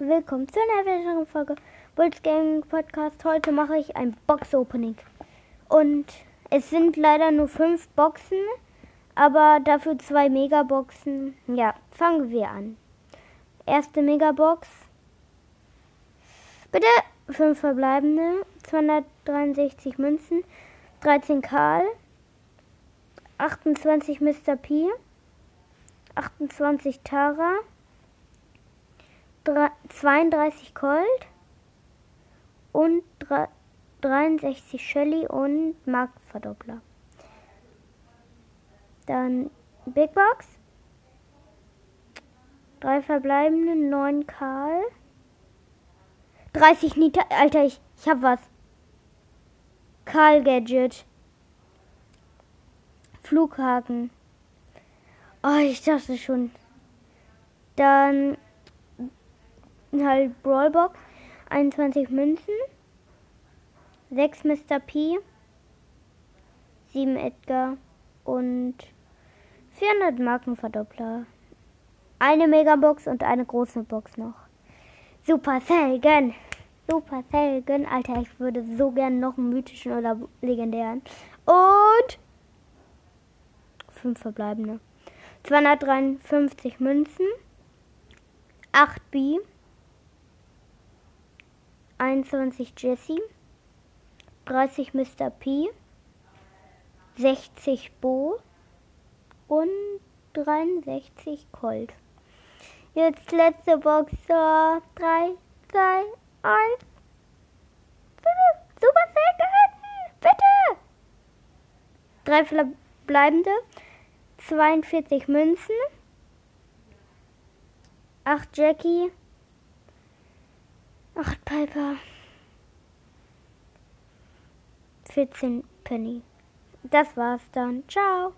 willkommen zu einer weiteren Folge Bulls Gaming Podcast. Heute mache ich ein Box Opening. Und es sind leider nur fünf Boxen, aber dafür zwei Megaboxen. Ja, fangen wir an. Erste Megabox. Bitte fünf verbleibende, 263 Münzen, 13 Karl, 28 Mr. P, 28 Tara. 32 Gold und 63 Shelly und Marktverdoppler. Dann Big Box. Drei verbleibende, 9 Karl. 30 Nita. Alter, ich, ich hab was. Karl Gadget. Flughaken. Oh, ich dachte schon. Dann halt Brawlbox, 21 Münzen, 6 Mr. P, 7 Edgar und 400 Markenverdoppler. Eine Megabox und eine große Box noch. Super Selgen! Super Selgen! Alter, ich würde so gern noch einen mythischen oder legendären. Und 5 verbleibende. 253 Münzen, 8 B, 21 Jesse, 30 Mr. P, 60 Bo und 63 Colt. Jetzt letzte Box. So, 3, 2, 1. Super selten! Bitte! Drei verbleibende. 42 Münzen. 8 Jackie. 8 Piper. 14 Penny. Das war's dann. Ciao.